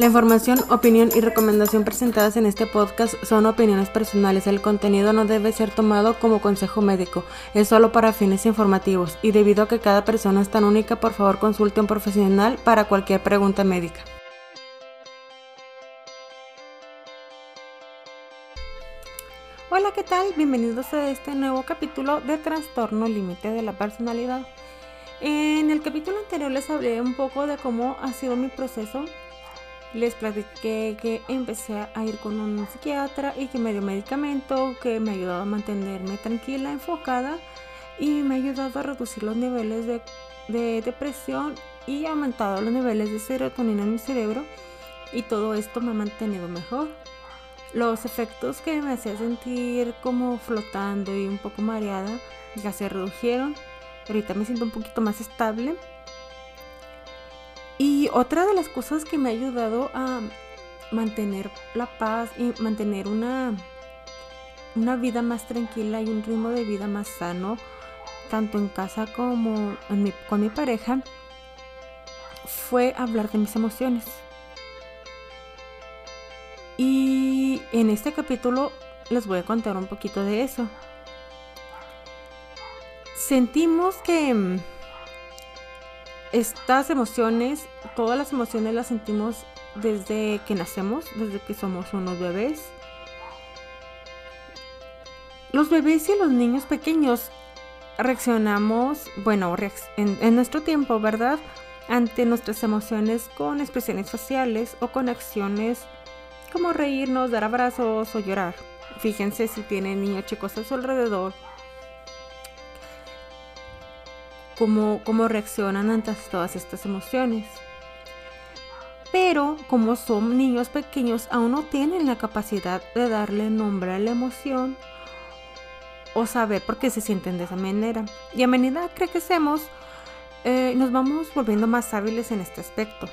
La información, opinión y recomendación presentadas en este podcast son opiniones personales. El contenido no debe ser tomado como consejo médico, es solo para fines informativos y debido a que cada persona es tan única, por favor consulte a un profesional para cualquier pregunta médica. Hola, ¿qué tal? Bienvenidos a este nuevo capítulo de Trastorno Límite de la Personalidad. En el capítulo anterior les hablé un poco de cómo ha sido mi proceso les platiqué que empecé a ir con un psiquiatra y que me dio medicamento que me ha ayudado a mantenerme tranquila, enfocada y me ha ayudado a reducir los niveles de, depresión y aumentado los niveles de serotonina en mi cerebro y todo esto me ha mantenido mejor. Los efectos que me hacía sentir como flotando y un poco mareada ya se redujeron. Ahorita me siento un poquito más estable otra de las cosas que me ha ayudado a mantener la paz y mantener una, una vida más tranquila y un ritmo de vida más sano, tanto en casa como con mi pareja, fue hablar de mis emociones. Y en este capítulo les voy a contar un poquito de eso. Sentimos que estas emociones, todas las emociones las sentimos desde que nacemos, desde que somos unos bebés. Los bebés y los niños pequeños reaccionamos, bueno, en, nuestro tiempo, ¿verdad? Ante nuestras emociones con expresiones faciales o con acciones como reírnos, dar abrazos o llorar. Fíjense si tienen niños chicos a su alrededor cómo, reaccionan ante todas estas emociones. Pero como son niños pequeños, aún no tienen la capacidad de darle nombre a la emoción o saber por qué se sienten de esa manera. Y a medida que crecemos, eh, nos vamos volviendo más hábiles en este aspecto.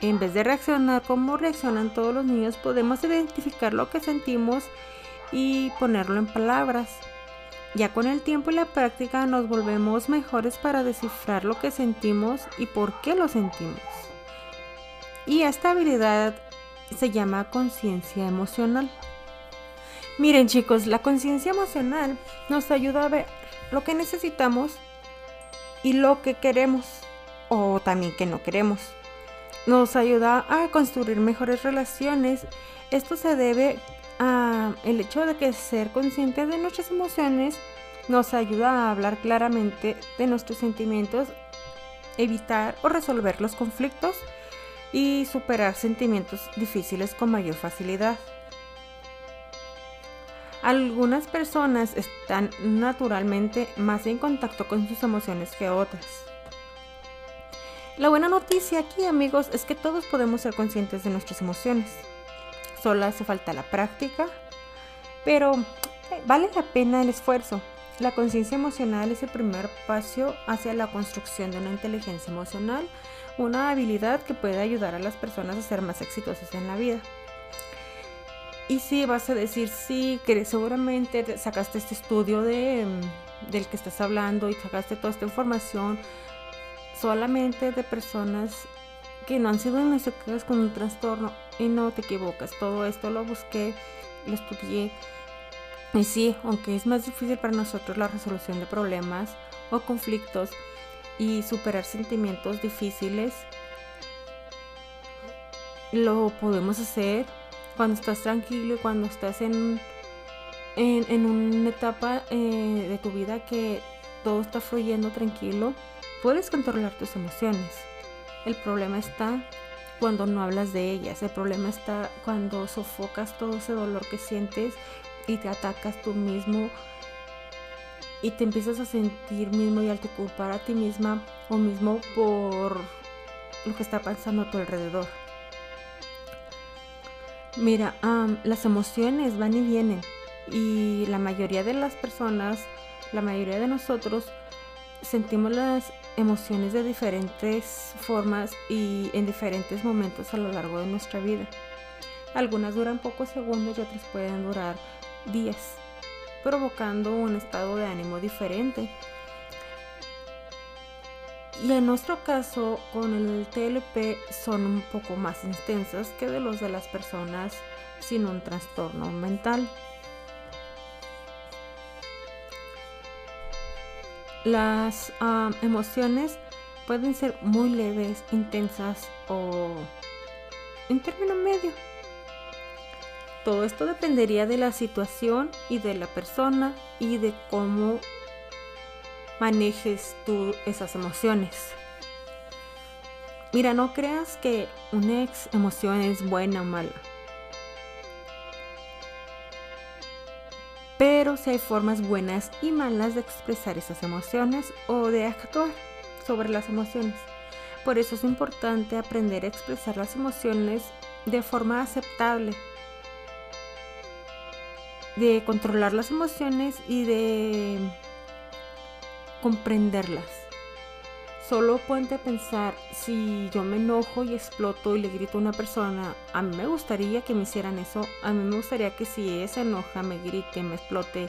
En vez de reaccionar como reaccionan todos los niños, podemos identificar lo que sentimos y ponerlo en palabras. Ya con el tiempo y la práctica nos volvemos mejores para descifrar lo que sentimos y por qué lo sentimos. Y esta habilidad se llama conciencia emocional. Miren chicos, la conciencia emocional nos ayuda a ver lo que necesitamos y lo que queremos o también que no queremos. Nos ayuda a construir mejores relaciones. Esto se debe el hecho de que ser consciente de nuestras emociones nos ayuda a hablar claramente de nuestros sentimientos, evitar o resolver los conflictos y superar sentimientos difíciles con mayor facilidad. Algunas personas están naturalmente más en contacto con sus emociones que otras. La buena noticia aquí amigos es que todos podemos ser conscientes de nuestras emociones. Solo hace falta la práctica, pero eh, vale la pena el esfuerzo. La conciencia emocional es el primer paso hacia la construcción de una inteligencia emocional, una habilidad que puede ayudar a las personas a ser más exitosas en la vida. Y si vas a decir, sí, que seguramente sacaste este estudio de, mm, del que estás hablando y sacaste toda esta información solamente de personas que no han sido diagnosticadas con un trastorno y no te equivocas. Todo esto lo busqué, lo estudié. Y sí, aunque es más difícil para nosotros la resolución de problemas o conflictos y superar sentimientos difíciles, lo podemos hacer cuando estás tranquilo y cuando estás en, en, una etapa eh, de tu vida que todo está fluyendo tranquilo, puedes controlar tus emociones. El problema está cuando no hablas de ellas. El problema está cuando sofocas todo ese dolor que sientes y te atacas tú mismo y te empiezas a sentir mismo y al te culpar a ti misma o mismo por lo que está pasando a tu alrededor. Mira, las emociones van y vienen y la mayoría de las personas, la mayoría de nosotros sentimos las emociones de diferentes formas y en diferentes momentos a lo largo de nuestra vida. Algunas duran pocos segundos y otras pueden durar días, provocando un estado de ánimo diferente. Y en nuestro caso, con el TLP son un poco más intensas que de los de las personas sin un trastorno mental. Las emociones pueden ser muy leves, intensas o en término medio. Todo esto dependería de la situación y de la persona y de cómo manejes tú esas emociones. Mira, no creas que una ex emoción es buena o mala. Pero si hay formas buenas y malas de expresar esas emociones o de actuar sobre las emociones. Por eso es importante aprender a expresar las emociones de forma aceptable, de controlar las emociones y de comprenderlas. Solo ponte pensar, si yo me enojo y exploto y le grito a una persona, a mí me gustaría que me hicieran eso, a mí me gustaría que si ella se enoja, me grite, me explote,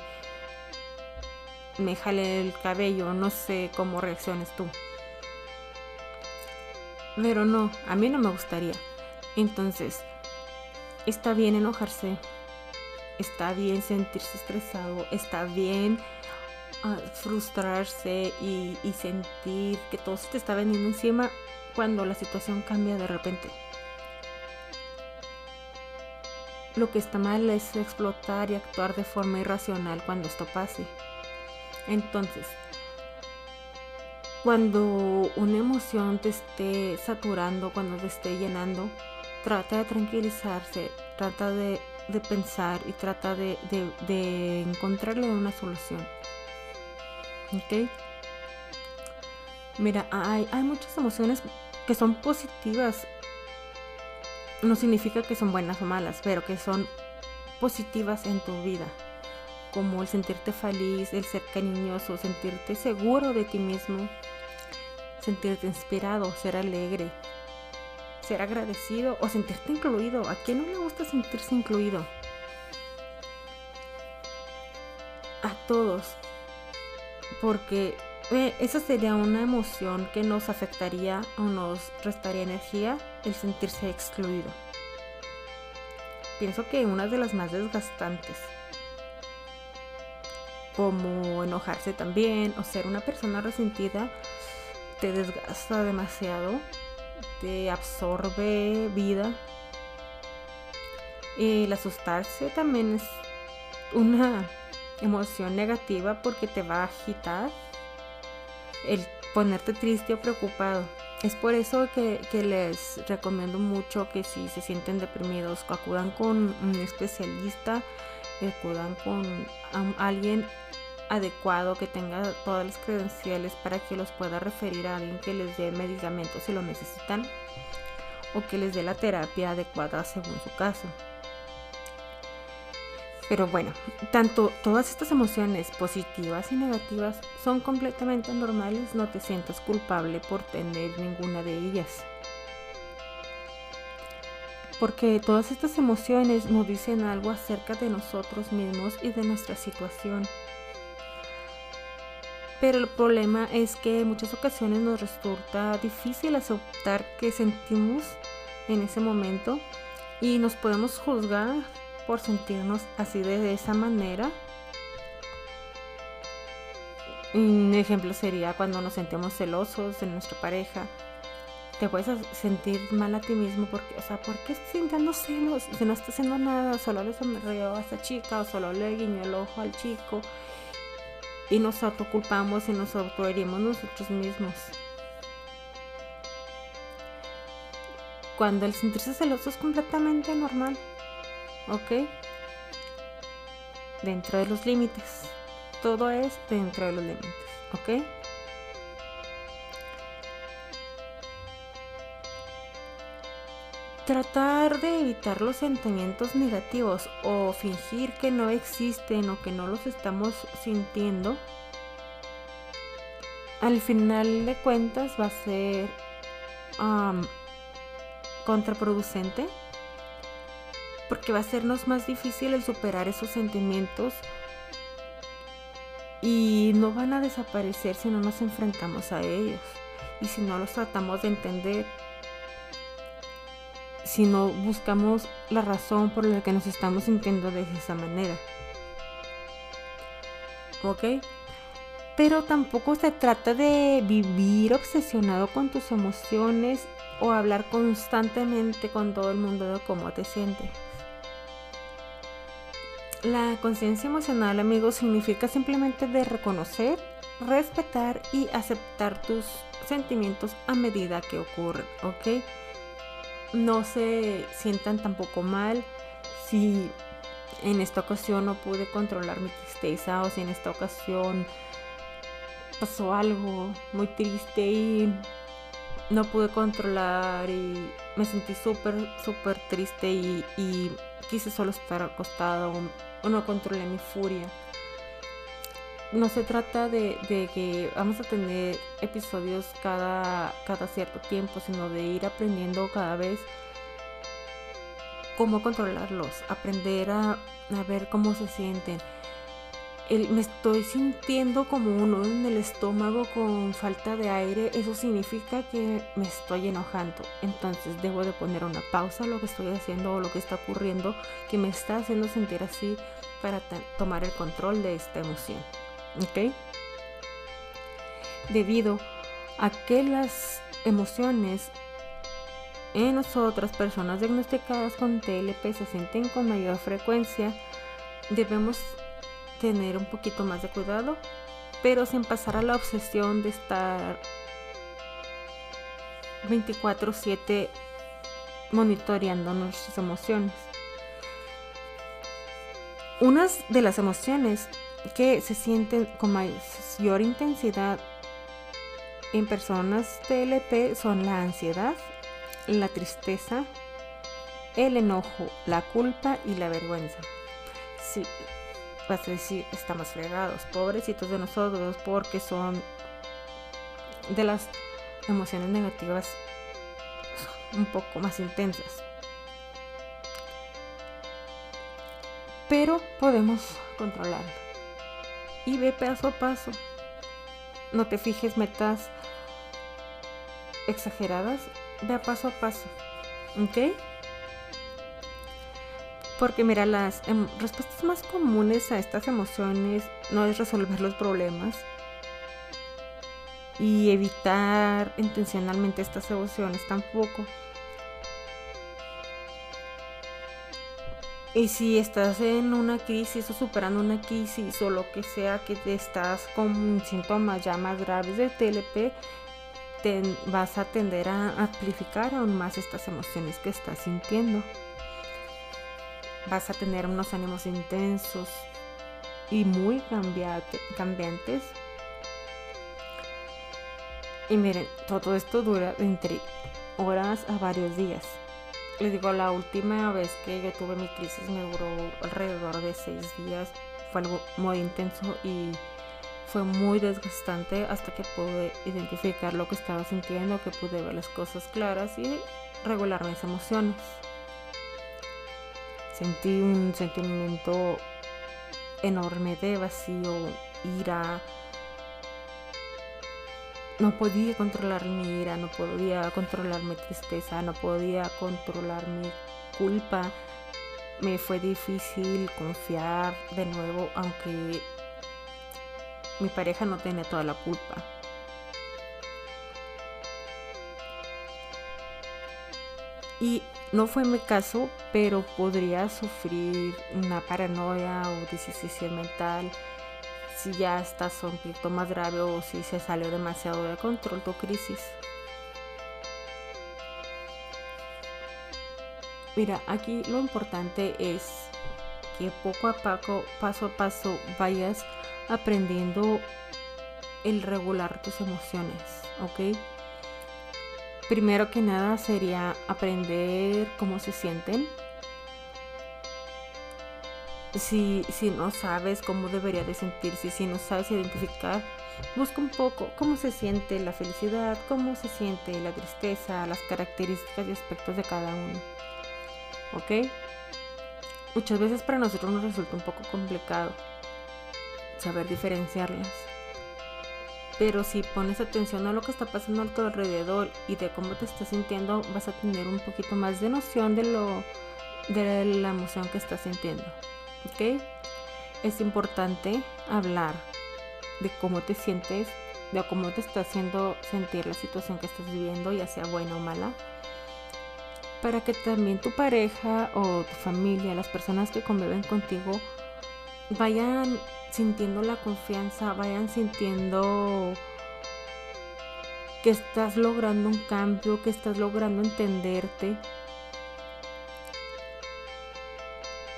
me jale el cabello, no sé cómo reacciones tú. Pero no, a mí no me gustaría. Entonces, está bien enojarse, está bien sentirse estresado, está bien ah, frustrarse y, y sentir que todo se te está vendiendo encima cuando la situación cambia de repente. Lo que está mal es explotar y actuar de forma irracional cuando esto pase. Entonces, cuando una emoción te esté saturando, cuando te esté llenando, trata de tranquilizarse, trata de, pensar y trata de, encontrarle una solución. ¿Ok? Mira, hay, hay muchas emociones que son positivas. No significa que son buenas o malas, pero que son positivas en tu vida como el sentirte feliz, el ser cariñoso, sentirte seguro de ti mismo, sentirte inspirado, ser alegre, ser agradecido o sentirte incluido. ¿A quién no le gusta sentirse incluido? A todos. Porque eh, esa sería una emoción que nos afectaría o nos restaría energía el sentirse excluido. Pienso que una de las más desgastantes como enojarse también o ser una persona resentida te desgasta demasiado, te absorbe vida. El asustarse también es una emoción negativa porque te va a agitar el ponerte triste o preocupado. Es por eso que, les recomiendo mucho que si se sienten deprimidos, acudan con un especialista, acudan con alguien adecuado, que tenga todas las credenciales para que los pueda referir a alguien que les dé medicamentos si lo necesitan o que les dé la terapia adecuada según su caso. Pero bueno, tanto todas estas emociones positivas y negativas son completamente normales, no te sientas culpable por tener ninguna de ellas. Porque todas estas emociones nos dicen algo acerca de nosotros mismos y de nuestra situación. Pero el problema es que en muchas ocasiones nos resulta difícil aceptar que sentimos en ese momento y nos podemos juzgar por sentirnos así de esa manera. Un ejemplo sería cuando nos sentimos celosos de nuestra pareja. Te puedes sentir mal a ti mismo porque, o sea, ¿por qué estás sintiendo celos? Si no está haciendo nada, solo le sonrió a esta chica o solo le guiñó el ojo al chico y nos autoculpamos y nos autoherimos nosotros mismos. Cuando el sentirse celoso es completamente normal, ¿ok? Dentro de los límites. Todo es dentro de los límites, ¿ok? Tratar de evitar los sentimientos negativos o fingir que no existen o que no los estamos sintiendo, al final de cuentas va a ser contraproducente porque va a sernos más difícil el superar esos sentimientos y no van a desaparecer si no nos enfrentamos a ellos. y si no los tratamos de entender, si no buscamos la razón por la que nos estamos sintiendo de esa manera. ¿Ok? Pero tampoco se trata de vivir obsesionado con tus emociones o hablar constantemente con todo el mundo de cómo te sientes. La conciencia emocional, amigos, significa simplemente de reconocer, respetar y aceptar tus sentimientos a medida que ocurren, ¿ok? No se sientan tampoco mal si en esta ocasión no pude controlar mi tristeza o si en esta ocasión pasó algo muy triste y no pude controlar y me sentí súper, súper triste y, quise solo estar acostado o, no controlé mi furia. No se trata de, que vamos a tener episodios cada, cada cierto tiempo, sino de ir aprendiendo cada vez cómo controlarlos, aprender a, a ver cómo se sienten me estoy sintiendo como un nudo en el estómago con falta de aire, eso significa que me estoy enojando. Entonces debo de poner una pausa a lo que estoy haciendo o lo que está ocurriendo que me está haciendo sentir así para tomar el control de esta emoción. ¿Ok? Debido a que las emociones en nosotras, personas diagnosticadas con TLP, se sienten con mayor frecuencia, debemos tener un poquito más de cuidado, pero sin pasar a la obsesión de estar 24/7 monitoreando nuestras emociones. Unas de las emociones que se sienten con mayor intensidad en personas TLP son la ansiedad, la tristeza, el enojo, la culpa y la vergüenza. Sí, vas a decir, estamos fregados, pobrecitos de nosotros, porque son de las emociones negativas un poco más intensas. Pero podemos controlarlo. Y ve paso a paso. No te fijes metas exageradas, ve paso a paso. ¿Ok? Porque mira, las em, respuestas más comunes a estas emociones no es resolver los problemas y evitar intencionalmente estas emociones tampoco. Y si estás en una crisis o superando una crisis o lo que sea que te estás con síntomas ya más graves de TLP, vas a tender a amplificar aún más estas emociones que estás sintiendo vas a tener unos ánimos intensos y muy cambiantes. Y miren, todo esto dura entre horas a varios días. Les digo, la última vez que yo tuve mi crisis me duró alrededor de seis días. Fue algo muy intenso y fue muy desgastante hasta que pude identificar lo que estaba sintiendo, que pude ver las cosas claras y regular mis emociones. Sentí un sentimiento enorme de vacío, ira. No podía controlar mi ira, no podía controlar mi tristeza, no podía controlar mi culpa. Me fue difícil confiar de nuevo, aunque mi pareja no tiene toda la culpa. Y no fue mi caso, pero podría sufrir una paranoia o disociación mental si ya estás un poquito más grave o si se salió demasiado de control tu crisis. Mira, aquí lo importante es que poco a poco, paso a paso, vayas aprendiendo el regular tus emociones, ¿ok? Primero que nada sería aprender cómo se sienten. Si, si no sabes cómo debería de sentirse, si no sabes identificar, busca un poco cómo se siente la felicidad, cómo se siente la tristeza, las características y aspectos de cada uno. ¿Ok? Muchas veces para nosotros nos resulta un poco complicado saber diferenciarlas. Pero si pones atención a lo que está pasando a tu alrededor y de cómo te estás sintiendo, vas a tener un poquito más de noción de lo de la emoción que estás sintiendo. ¿Ok? Es importante hablar de cómo te sientes, de cómo te está haciendo sentir la situación que estás viviendo, ya sea buena o mala, para que también tu pareja o tu familia, las personas que conviven contigo, vayan sintiendo la confianza, vayan sintiendo que estás logrando un cambio, que estás logrando entenderte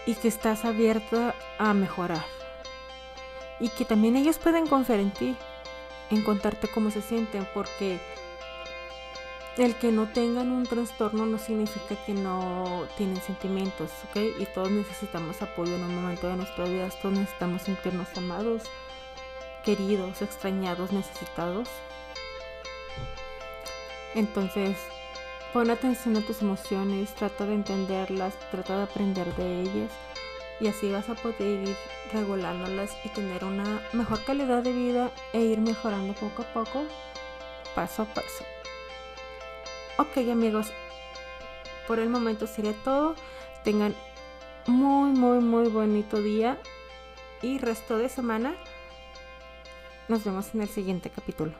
y que estás abierta a mejorar. Y que también ellos pueden confiar en ti, en contarte cómo se sienten, porque el que no tengan un trastorno no significa que no tienen sentimientos, ¿ok? Y todos necesitamos apoyo en un momento de nuestras vidas, todos necesitamos sentirnos amados, queridos, extrañados, necesitados. Entonces, pon atención a tus emociones, trata de entenderlas, trata de aprender de ellas y así vas a poder ir regulándolas y tener una mejor calidad de vida e ir mejorando poco a poco, paso a paso. Ok amigos, por el momento sería todo. Tengan muy, muy, muy bonito día y resto de semana. Nos vemos en el siguiente capítulo.